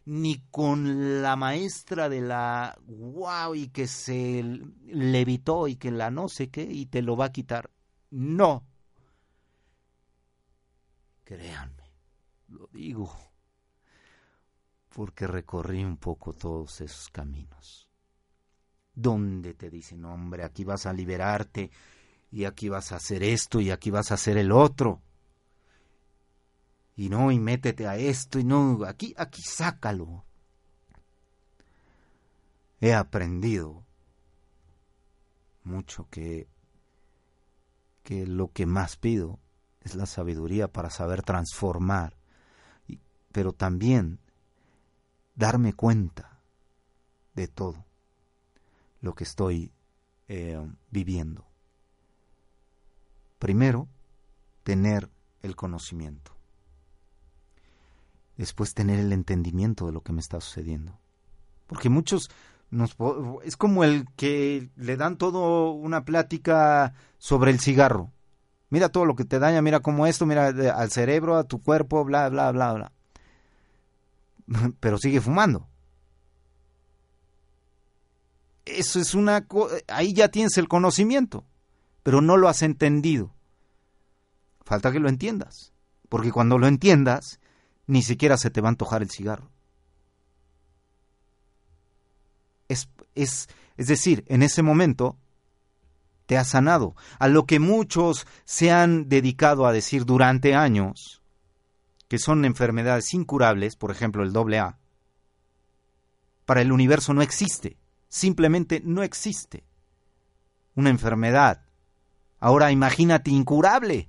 S2: ni con la maestra de la wow y que se levitó y que la no sé qué y te lo va a quitar. No, Créanme, lo digo, porque recorrí un poco todos esos caminos. Donde te dicen, hombre, aquí vas a liberarte, y aquí vas a hacer esto, y aquí vas a hacer el otro. Y no, y métete a esto, y no, aquí, aquí sácalo. He aprendido mucho que, que lo que más pido es la sabiduría para saber transformar, pero también darme cuenta de todo lo que estoy eh, viviendo. Primero, tener el conocimiento. Después, tener el entendimiento de lo que me está sucediendo. Porque muchos nos, es como el que le dan todo una plática sobre el cigarro mira todo lo que te daña, mira cómo esto, mira al cerebro, a tu cuerpo, bla, bla, bla, bla. [laughs] Pero sigue fumando. eso es una... Ahí ya tienes el conocimiento, pero no lo has entendido. Falta que lo entiendas, porque cuando lo entiendas, ni siquiera se te va a antojar el cigarro. Es, es, es decir, en ese momento te has sanado. A lo que muchos se han dedicado a decir durante años, que son enfermedades incurables, por ejemplo el doble A, para el universo no existe, simplemente no existe. Una enfermedad. Ahora imagínate incurable.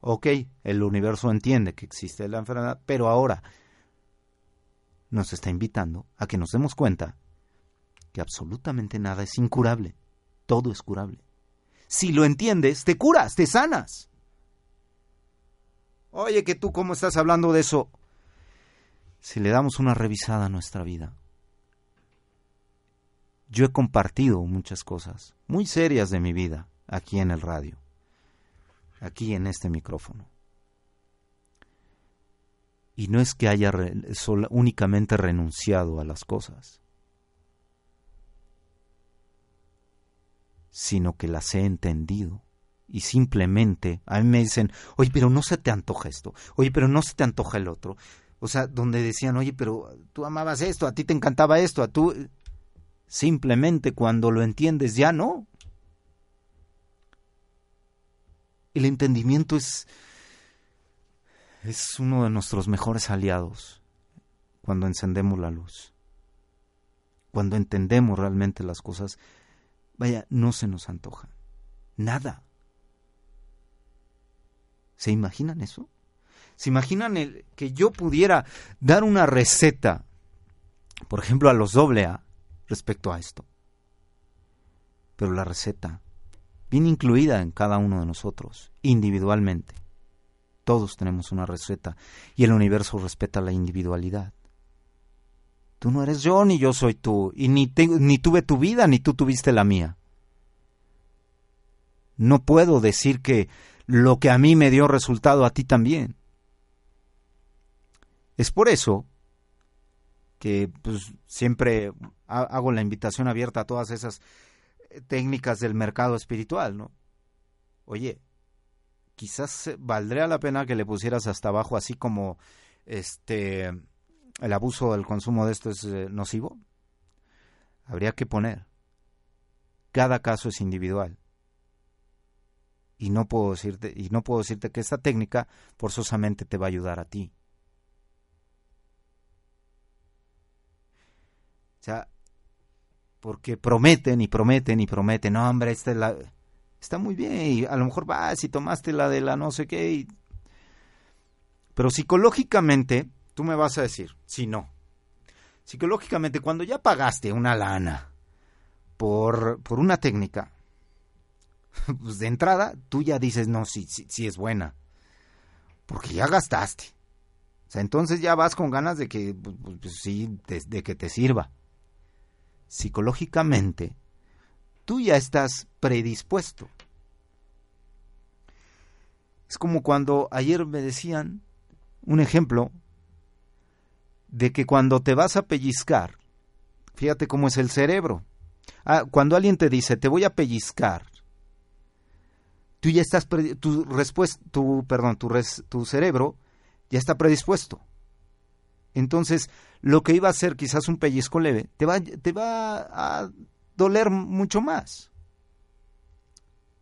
S2: Ok, el universo entiende que existe la enfermedad, pero ahora nos está invitando a que nos demos cuenta que absolutamente nada es incurable, todo es curable. Si lo entiendes, te curas, te sanas. Oye, que tú cómo estás hablando de eso. Si le damos una revisada a nuestra vida, yo he compartido muchas cosas muy serias de mi vida aquí en el radio aquí en este micrófono. Y no es que haya únicamente renunciado a las cosas, sino que las he entendido. Y simplemente a mí me dicen, oye, pero no se te antoja esto, oye, pero no se te antoja el otro. O sea, donde decían, oye, pero tú amabas esto, a ti te encantaba esto, a tú... Simplemente cuando lo entiendes ya no. El entendimiento es, es uno de nuestros mejores aliados cuando encendemos la luz. Cuando entendemos realmente las cosas, vaya, no se nos antoja. Nada. ¿Se imaginan eso? ¿Se imaginan el, que yo pudiera dar una receta, por ejemplo, a los doble A respecto a esto? Pero la receta bien incluida en cada uno de nosotros, individualmente. Todos tenemos una receta y el universo respeta la individualidad. Tú no eres yo ni yo soy tú, y ni, ni tuve tu vida ni tú tuviste la mía. No puedo decir que lo que a mí me dio resultado a ti también. Es por eso que pues, siempre hago la invitación abierta a todas esas técnicas del mercado espiritual, ¿no? Oye, quizás valdría la pena que le pusieras hasta abajo así como este el abuso del consumo de esto es eh, nocivo. Habría que poner cada caso es individual. Y no puedo decirte y no puedo decirte que esta técnica forzosamente te va a ayudar a ti. O sea, porque prometen y prometen y prometen, no hombre, esta es la... Está muy bien, y a lo mejor vas y tomaste la de la no sé qué, pero psicológicamente, tú me vas a decir, si no, psicológicamente cuando ya pagaste una lana por, por una técnica, [laughs] pues de entrada tú ya dices, no, sí, es buena, porque ya gastaste. O sea, entonces ya vas con ganas de que, pues, pues sí, de que te sirva psicológicamente, tú ya estás predispuesto. Es como cuando ayer me decían un ejemplo de que cuando te vas a pellizcar, fíjate cómo es el cerebro. Ah, cuando alguien te dice, te voy a pellizcar, tú ya estás, tu respuesta, tu, perdón, tu, tu cerebro ya está predispuesto. Entonces, lo que iba a ser quizás un pellizco leve, te va, te va a doler mucho más.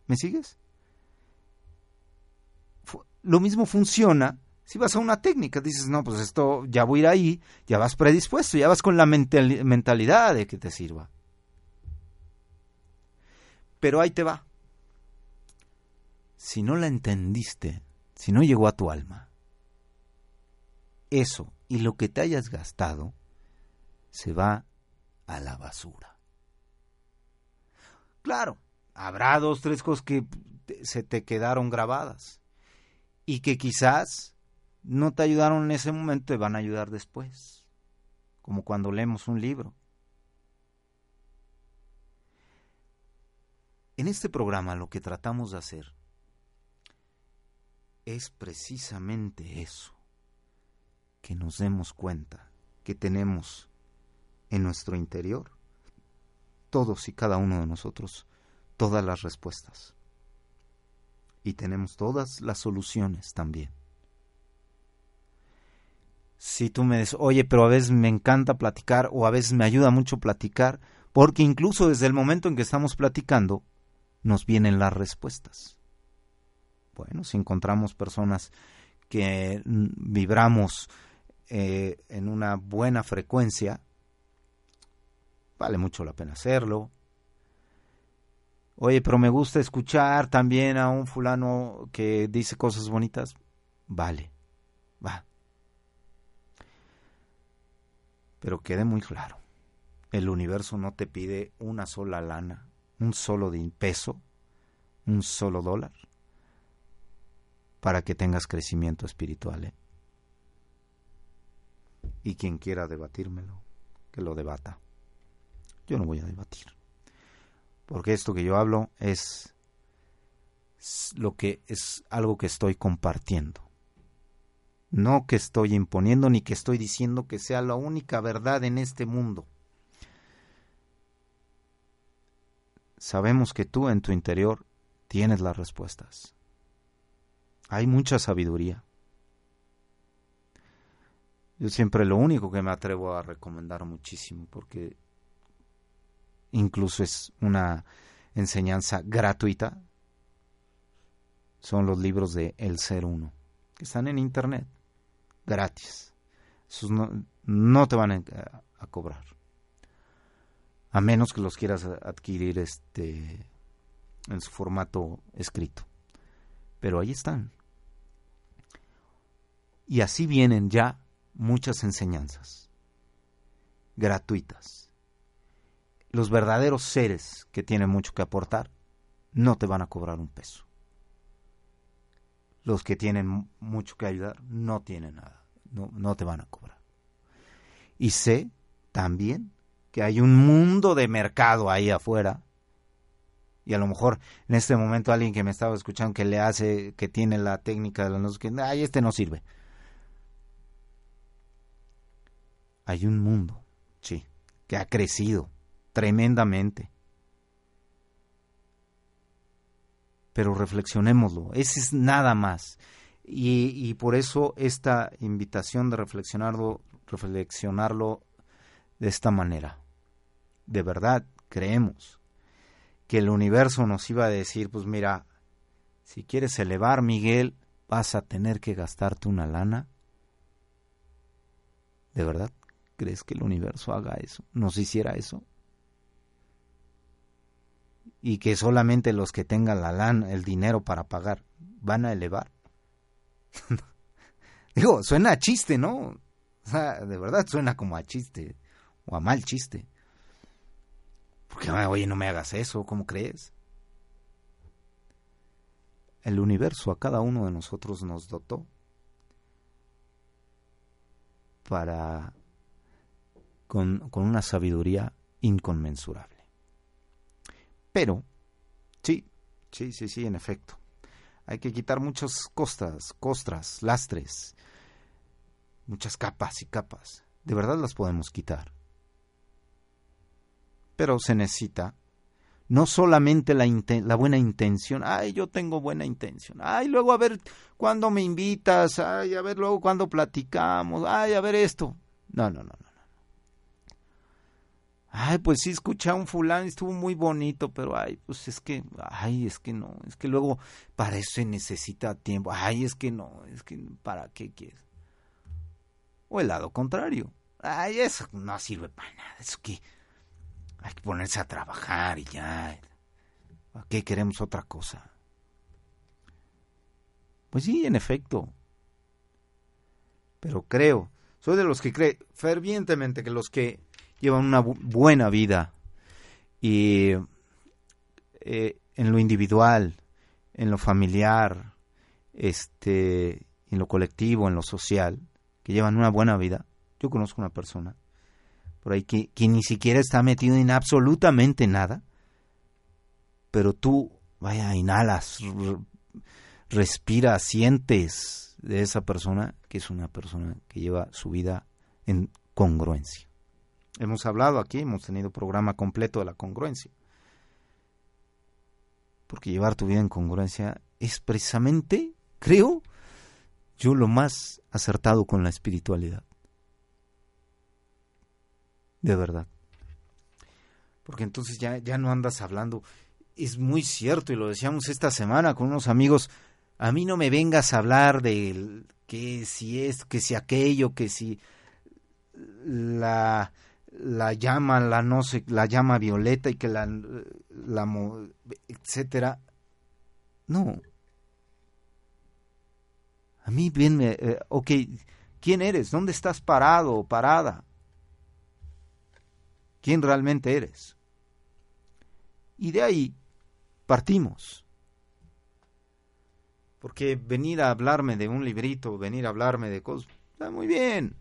S2: ¿Me sigues? Lo mismo funciona si vas a una técnica. Dices, no, pues esto ya voy a ir ahí, ya vas predispuesto, ya vas con la mentalidad de que te sirva. Pero ahí te va. Si no la entendiste, si no llegó a tu alma, eso y lo que te hayas gastado se va a la basura. Claro, habrá dos, tres cosas que se te quedaron grabadas y que quizás no te ayudaron en ese momento, te van a ayudar después, como cuando leemos un libro. En este programa lo que tratamos de hacer es precisamente eso que nos demos cuenta que tenemos en nuestro interior todos y cada uno de nosotros todas las respuestas. Y tenemos todas las soluciones también. Si tú me dices, oye, pero a veces me encanta platicar o a veces me ayuda mucho platicar, porque incluso desde el momento en que estamos platicando, nos vienen las respuestas. Bueno, si encontramos personas que vibramos eh, en una buena frecuencia, vale mucho la pena hacerlo. Oye, pero me gusta escuchar también a un fulano que dice cosas bonitas. Vale, va. Pero quede muy claro, el universo no te pide una sola lana, un solo peso, un solo dólar, para que tengas crecimiento espiritual. ¿eh? Y quien quiera debatírmelo, que lo debata. Yo no voy a debatir porque esto que yo hablo es lo que es algo que estoy compartiendo. No que estoy imponiendo ni que estoy diciendo que sea la única verdad en este mundo. Sabemos que tú en tu interior tienes las respuestas. Hay mucha sabiduría. Yo siempre lo único que me atrevo a recomendar muchísimo, porque incluso es una enseñanza gratuita, son los libros de El Ser Uno, que están en internet, gratis. No, te van a, cobrar. A menos que los quieras adquirir este en su formato escrito. Pero ahí están. Y así vienen ya muchas enseñanzas gratuitas los verdaderos seres que tienen mucho que aportar no te van a cobrar un peso. Los que tienen mucho que ayudar no tienen nada, no, no te van a cobrar. Y sé también que hay un mundo de mercado ahí afuera y a lo mejor en este momento alguien que me estaba escuchando que le hace, que tiene la técnica de los que, ay, este no sirve. Hay un mundo, sí, que ha crecido tremendamente. Pero reflexionémoslo, ese es nada más. Y, por eso esta invitación de reflexionarlo, reflexionarlo de esta manera. De verdad, creemos que el universo nos iba a decir, pues mira, si quieres elevar, Miguel, vas a tener que gastarte una lana. ¿De verdad crees que el universo haga eso? ¿Nos hiciera eso? y que solamente los que tengan la lana, el dinero para pagar, van a elevar. [laughs] Digo, suena a chiste, ¿no? O sea, de verdad suena como a chiste o a mal chiste. Porque, oye, no me hagas eso, ¿cómo crees? El universo a cada uno de nosotros nos dotó para con, con una sabiduría inconmensurable. Pero, sí, sí, sí, sí, en efecto. Hay que quitar muchas costas, costras, lastres, muchas capas y capas. De verdad las podemos quitar. Pero se necesita no solamente la, la, buena intención, ay, yo tengo buena intención, ay, luego a ver cuándo me invitas, ay, a ver luego cuándo platicamos, ay, a ver esto. No, no, no, no. Ay, pues sí, escuché a un fulano, estuvo muy bonito, pero ay, pues es que, ay, es que no, es que luego para eso se necesita tiempo. Ay, es que no, es que ¿para qué quieres? O el lado contrario. Ay, eso no sirve para nada, eso que hay que ponerse a trabajar y ya. ¿A qué queremos otra cosa? Pues sí, en efecto. Pero creo, soy de los que cree fervientemente que los que llevan una buena vida y eh, en lo individual, en lo familiar, este, en lo colectivo, en lo social, que llevan una buena vida. Yo conozco una persona por ahí que, que ni siquiera está metido en absolutamente nada, pero tú, vaya, inhalas, respiras, sientes de esa persona que es una persona que lleva su vida en congruencia Hemos hablado aquí, hemos tenido programa completo de la congruencia. Porque llevar tu vida en congruencia es precisamente, creo, yo lo más acertado con la espiritualidad. De verdad. Porque entonces ya, ya no andas hablando. Es muy cierto, y lo decíamos esta semana con unos amigos, a mí no me vengas a hablar de que si esto, que si aquello, que si la, la llama, la no sé, la llama violeta y que la, la etcétera. No. A mí bien me, eh, ok, ¿quién eres? ¿Dónde estás parado o parada? ¿Quién realmente eres? Y de ahí partimos. Porque venir a hablarme de un librito, venir a hablarme de cosas, está muy bien.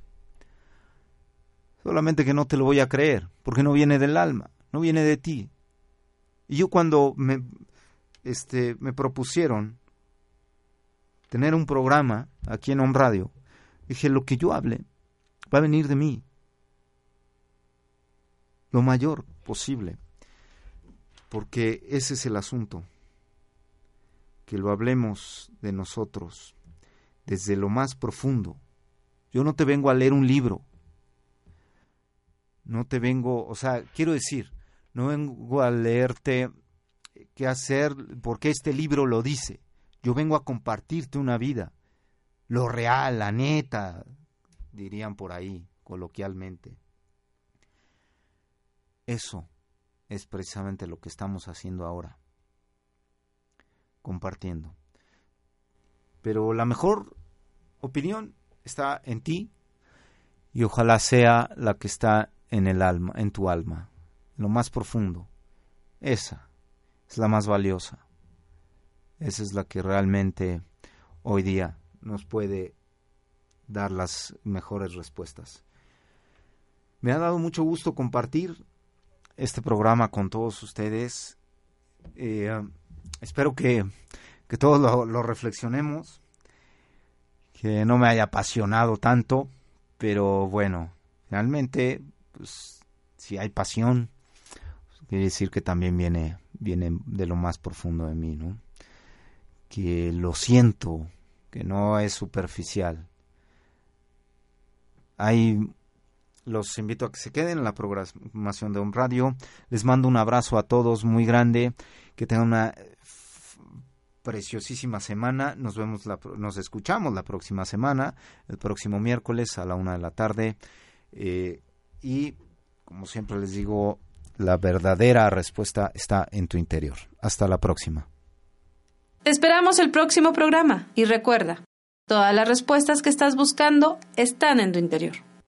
S2: Solamente que no te lo voy a creer, porque no viene del alma, no viene de ti. Y yo cuando me, este, me propusieron tener un programa aquí en Home Radio, dije, lo que yo hable va a venir de mí. Lo mayor posible. Porque ese es el asunto que lo hablemos de nosotros desde lo más profundo. Yo no te vengo a leer un libro. No te vengo, o sea, quiero decir, no vengo a leerte qué hacer porque este libro lo dice. Yo vengo a compartirte una vida, lo real, la neta, dirían por ahí, coloquialmente. Eso es precisamente lo que estamos haciendo ahora compartiendo. Pero la mejor opinión está en ti y ojalá sea la que está en el alma, en tu alma, en lo más profundo. Esa es la más valiosa. Esa es la que realmente hoy día nos puede dar las mejores respuestas. Me ha dado mucho gusto compartir este programa con todos ustedes. Eh, espero que, todos lo, reflexionemos, que no me haya apasionado tanto, pero bueno, realmente, pues, si hay pasión, quiere decir que también viene, viene de lo más profundo de mí, ¿no? Que lo siento, que no es superficial. Hay los invito a que se queden en la programación de un radio. Les mando un abrazo a todos muy grande. Que tengan una preciosísima semana. Nos vemos, la, nos escuchamos la próxima semana, el próximo miércoles a la una de la tarde. Eh, y como siempre les digo, la verdadera respuesta está en tu interior. Hasta la próxima.
S1: Te esperamos el próximo programa y recuerda, todas las respuestas que estás buscando están en tu interior.